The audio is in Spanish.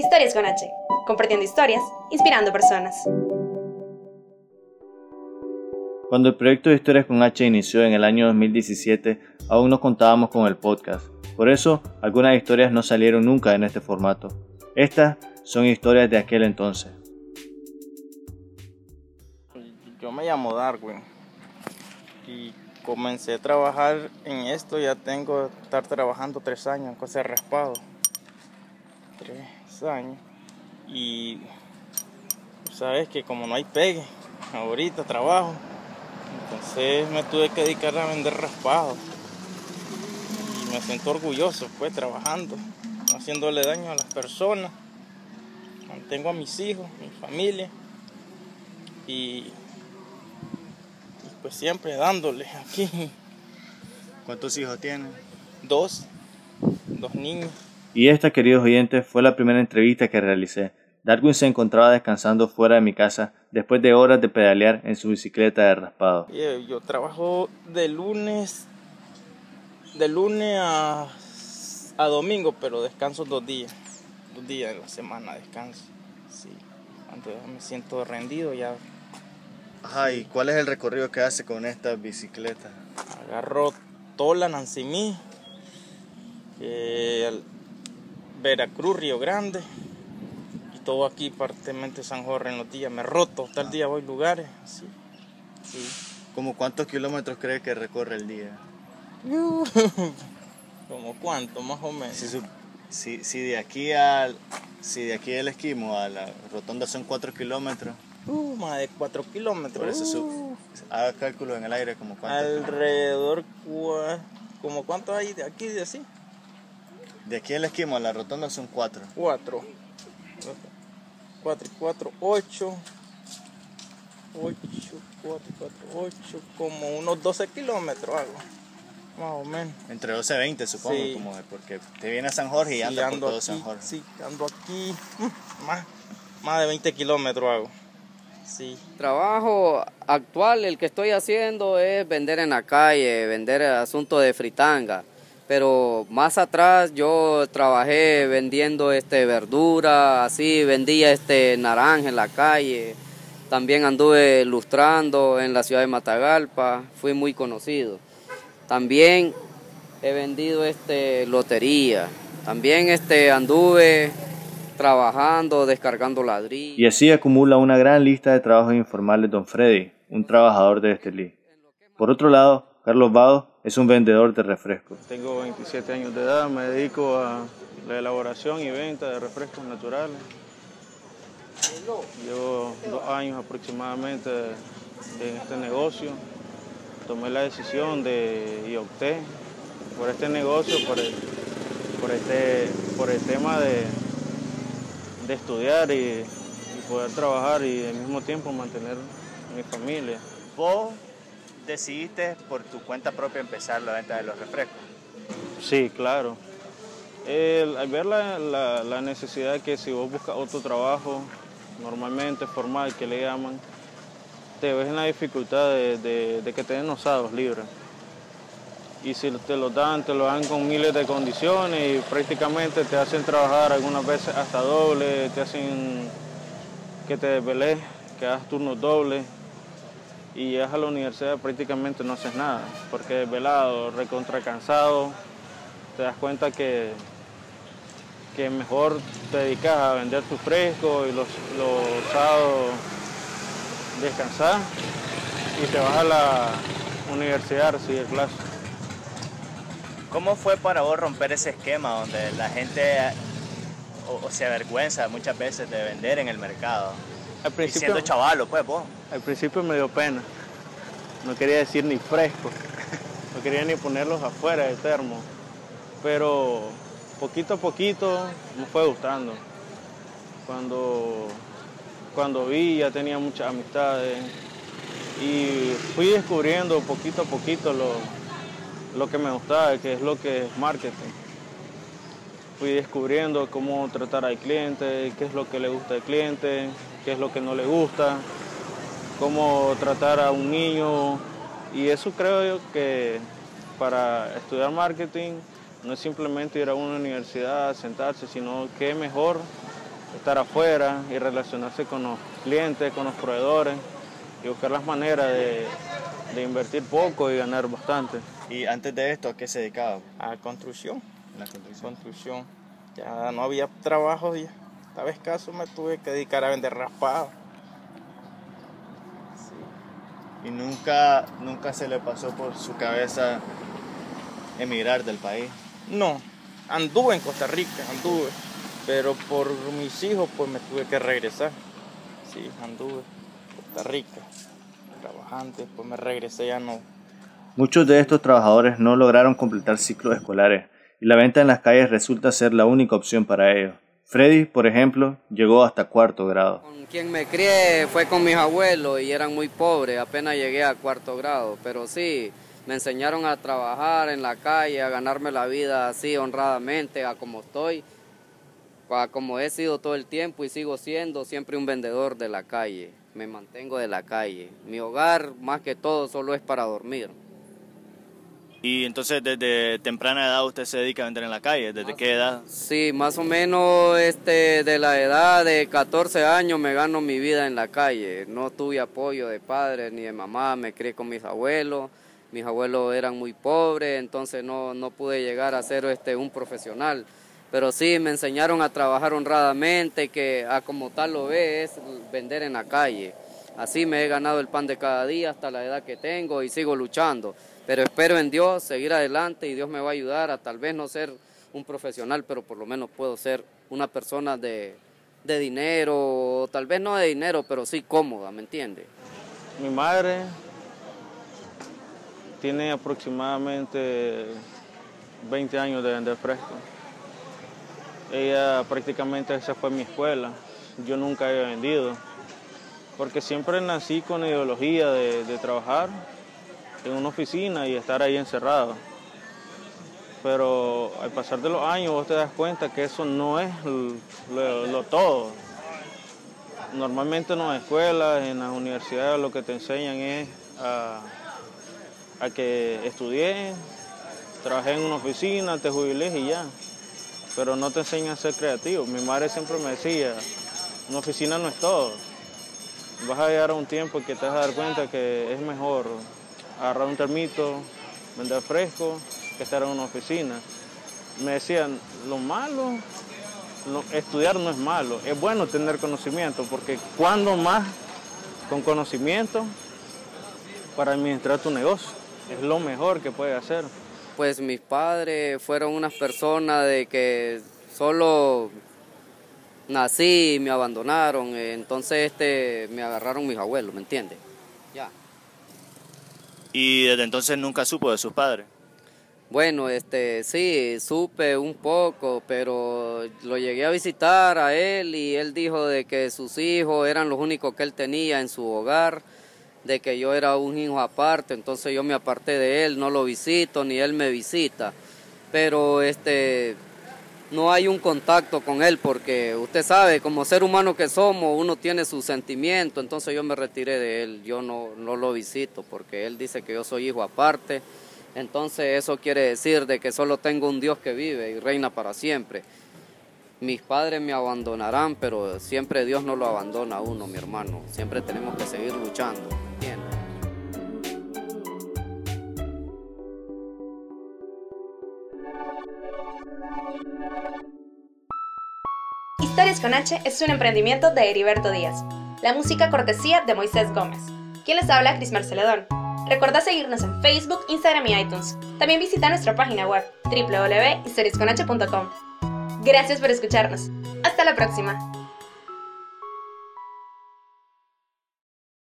Historias con H, compartiendo historias, inspirando personas. Cuando el proyecto de Historias con H inició en el año 2017, aún no contábamos con el podcast. Por eso, algunas historias no salieron nunca en este formato. Estas son historias de aquel entonces. Yo me llamo Darwin y comencé a trabajar en esto, ya tengo estar trabajando tres años con ese raspado. Tres años. Y sabes que como no hay pegue, ahorita trabajo, entonces me tuve que dedicar a vender raspado. Y me siento orgulloso pues trabajando, haciéndole daño a las personas. Mantengo a mis hijos, mi familia. Y pues siempre dándole aquí. ¿Cuántos hijos tienen? Dos, dos niños. Y esta, queridos oyentes, fue la primera entrevista que realicé. Darwin se encontraba descansando fuera de mi casa después de horas de pedalear en su bicicleta de raspado. Yo trabajo de lunes, de lunes a, a domingo, pero descanso dos días, dos días en la semana descanso. Sí, cuando me siento rendido ya Ajá, ¿y cuál es el recorrido que hace con esta bicicleta? Agarro Tola, Nancimí, eh, Veracruz, Río Grande y todo aquí, partemente San Jorge en los días. Me roto, tal ah. día voy a lugares. Sí. sí. ¿Cómo cuántos kilómetros cree que recorre el día? ¿Como cuánto, más o menos? Si, si, de aquí al si de aquí del Esquimo a la rotonda son cuatro kilómetros. Uh, más de 4 kilómetros. Uh. haga cálculos en el aire como cuánto. Alrededor, como cuánto hay de aquí de así. De aquí al esquimo a la rotonda son 4. 4. 4 y 4, 8. 8, 4, 4, 8, como unos 12 kilómetros algo. Más o menos. Entre 12 y 20 supongo, sí. como porque te viene a San Jorge y sí, anda por todo aquí, San Jorge. Sí, ando aquí mm, más, más de 20 kilómetros hago. Sí. Trabajo actual, el que estoy haciendo es vender en la calle, vender asunto de fritanga. Pero más atrás yo trabajé vendiendo este verdura, así vendía este naranja en la calle. También anduve lustrando en la ciudad de Matagalpa, fui muy conocido. También he vendido este lotería. También este anduve trabajando, descargando ladrillos. Y así acumula una gran lista de trabajos informales don Freddy, un trabajador de Estelí. Por otro lado, Carlos Vado es un vendedor de refrescos. Tengo 27 años de edad, me dedico a la elaboración y venta de refrescos naturales. Llevo dos años aproximadamente en este negocio. Tomé la decisión de y opté por este negocio, por por este, por el tema de, de estudiar y, poder trabajar y al mismo tiempo mantener mi familia. ¿Vos decidiste por tu cuenta propia empezar la venta de los refrescos? Sí, claro. al ver la, la, necesidad que si vos buscas otro trabajo, normalmente formal, que le llaman, te ves en la dificultad de, de que te den osados libres y si te lo dan, te lo dan con miles de condiciones y prácticamente te hacen trabajar algunas veces hasta doble, te hacen que te desveles, que hagas turnos dobles y llegas a la universidad prácticamente no haces nada, porque desvelado, recontra cansado, te das cuenta que, que mejor te dedicas a vender tus frescos y los, los sábados descansar y te vas a la universidad a recibir clases. ¿Cómo fue para vos romper ese esquema donde la gente se avergüenza muchas veces de vender en el mercado? Al principio, y siendo chavalo, pues vos. Al principio me dio pena. No quería decir ni fresco. No quería ni ponerlos afuera del termo. Pero poquito a poquito me fue gustando. Cuando, cuando vi ya tenía muchas amistades y fui descubriendo poquito a poquito lo, lo que me gustaba, que es lo que es marketing. Fui descubriendo cómo tratar al cliente, qué es lo que le gusta al cliente, qué es lo que no le gusta, cómo tratar a un niño. Y eso creo yo que para estudiar marketing no es simplemente ir a una universidad a sentarse, sino que mejor estar afuera y relacionarse con los clientes, con los proveedores y buscar las maneras de, de invertir poco y ganar bastante. ¿Y antes de esto a qué se dedicaba? A construcción, La construcción. construcción. Ya no había trabajo y estaba escaso, me tuve que dedicar a vender raspado. Y nunca, nunca se le pasó por su cabeza emigrar del país. No, anduve en Costa Rica, anduve. Pero por mis hijos, pues me tuve que regresar. Sí, anduve Costa Rica, trabajante, pues me regresé, ya no. Muchos de estos trabajadores no lograron completar ciclos escolares y la venta en las calles resulta ser la única opción para ellos. Freddy, por ejemplo, llegó hasta cuarto grado. Con quien me crié fue con mis abuelos y eran muy pobres, apenas llegué a cuarto grado, pero sí, me enseñaron a trabajar en la calle, a ganarme la vida así honradamente, a como estoy, a como he sido todo el tiempo y sigo siendo siempre un vendedor de la calle, me mantengo de la calle. Mi hogar más que todo solo es para dormir. Y entonces desde temprana edad usted se dedica a vender en la calle, ¿desde qué edad? Sí, más o menos este, de la edad de 14 años me gano mi vida en la calle. No tuve apoyo de padres ni de mamá, me crié con mis abuelos. Mis abuelos eran muy pobres, entonces no, no pude llegar a ser este, un profesional. Pero sí, me enseñaron a trabajar honradamente, que a como tal lo ve es vender en la calle. Así me he ganado el pan de cada día hasta la edad que tengo y sigo luchando. Pero espero en Dios seguir adelante y Dios me va a ayudar a tal vez no ser un profesional, pero por lo menos puedo ser una persona de, de dinero, tal vez no de dinero, pero sí cómoda, ¿me entiende? Mi madre tiene aproximadamente 20 años de vender fresco. Ella prácticamente esa fue mi escuela. Yo nunca he vendido, porque siempre nací con la ideología de, de trabajar en una oficina y estar ahí encerrado. Pero al pasar de los años vos te das cuenta que eso no es lo, todo. Normalmente en las escuelas, en las universidades lo que te enseñan es a, que estudies, trabajé en una oficina, te jubiles y ya. Pero no te enseñan a ser creativo. Mi madre siempre me decía, una oficina no es todo. Vas a llegar a un tiempo que te vas a dar cuenta que es mejor agarrar un termito, vender fresco, que estar en una oficina. Me decían, lo malo, lo- estudiar no es malo, es bueno tener conocimiento, porque cuando más con conocimiento para administrar tu negocio, es lo mejor que puedes hacer. Pues mis padres fueron unas personas de que solo nací y me abandonaron, eh, entonces este, me agarraron mis abuelos, ¿me entiendes? Ya. Y desde entonces nunca supo de sus padres. Bueno, este, sí, supe un poco, pero lo llegué a visitar a él y él dijo de que sus hijos eran los únicos que él tenía en su hogar, de que yo era un hijo aparte, entonces yo me aparté de él, no lo visito ni él me visita. Pero este no hay un contacto con él porque usted sabe, como ser humano que somos, uno tiene sus sentimientos, entonces yo me retiré de él, yo no, no lo visito porque él dice que yo soy hijo aparte, entonces eso quiere decir de que solo tengo un Dios que vive y reina para siempre. Mis padres me abandonarán, pero siempre Dios no lo abandona a uno, mi hermano, siempre tenemos que seguir luchando, Historias con H es un emprendimiento de Heriberto Díaz. La música cortesía de Moisés Gómez. Quien les habla, Cris Marceledón. Recuerda seguirnos en Facebook, Instagram y iTunes. También visita nuestra página web www.historiasconh.com. Gracias por escucharnos. Hasta la próxima.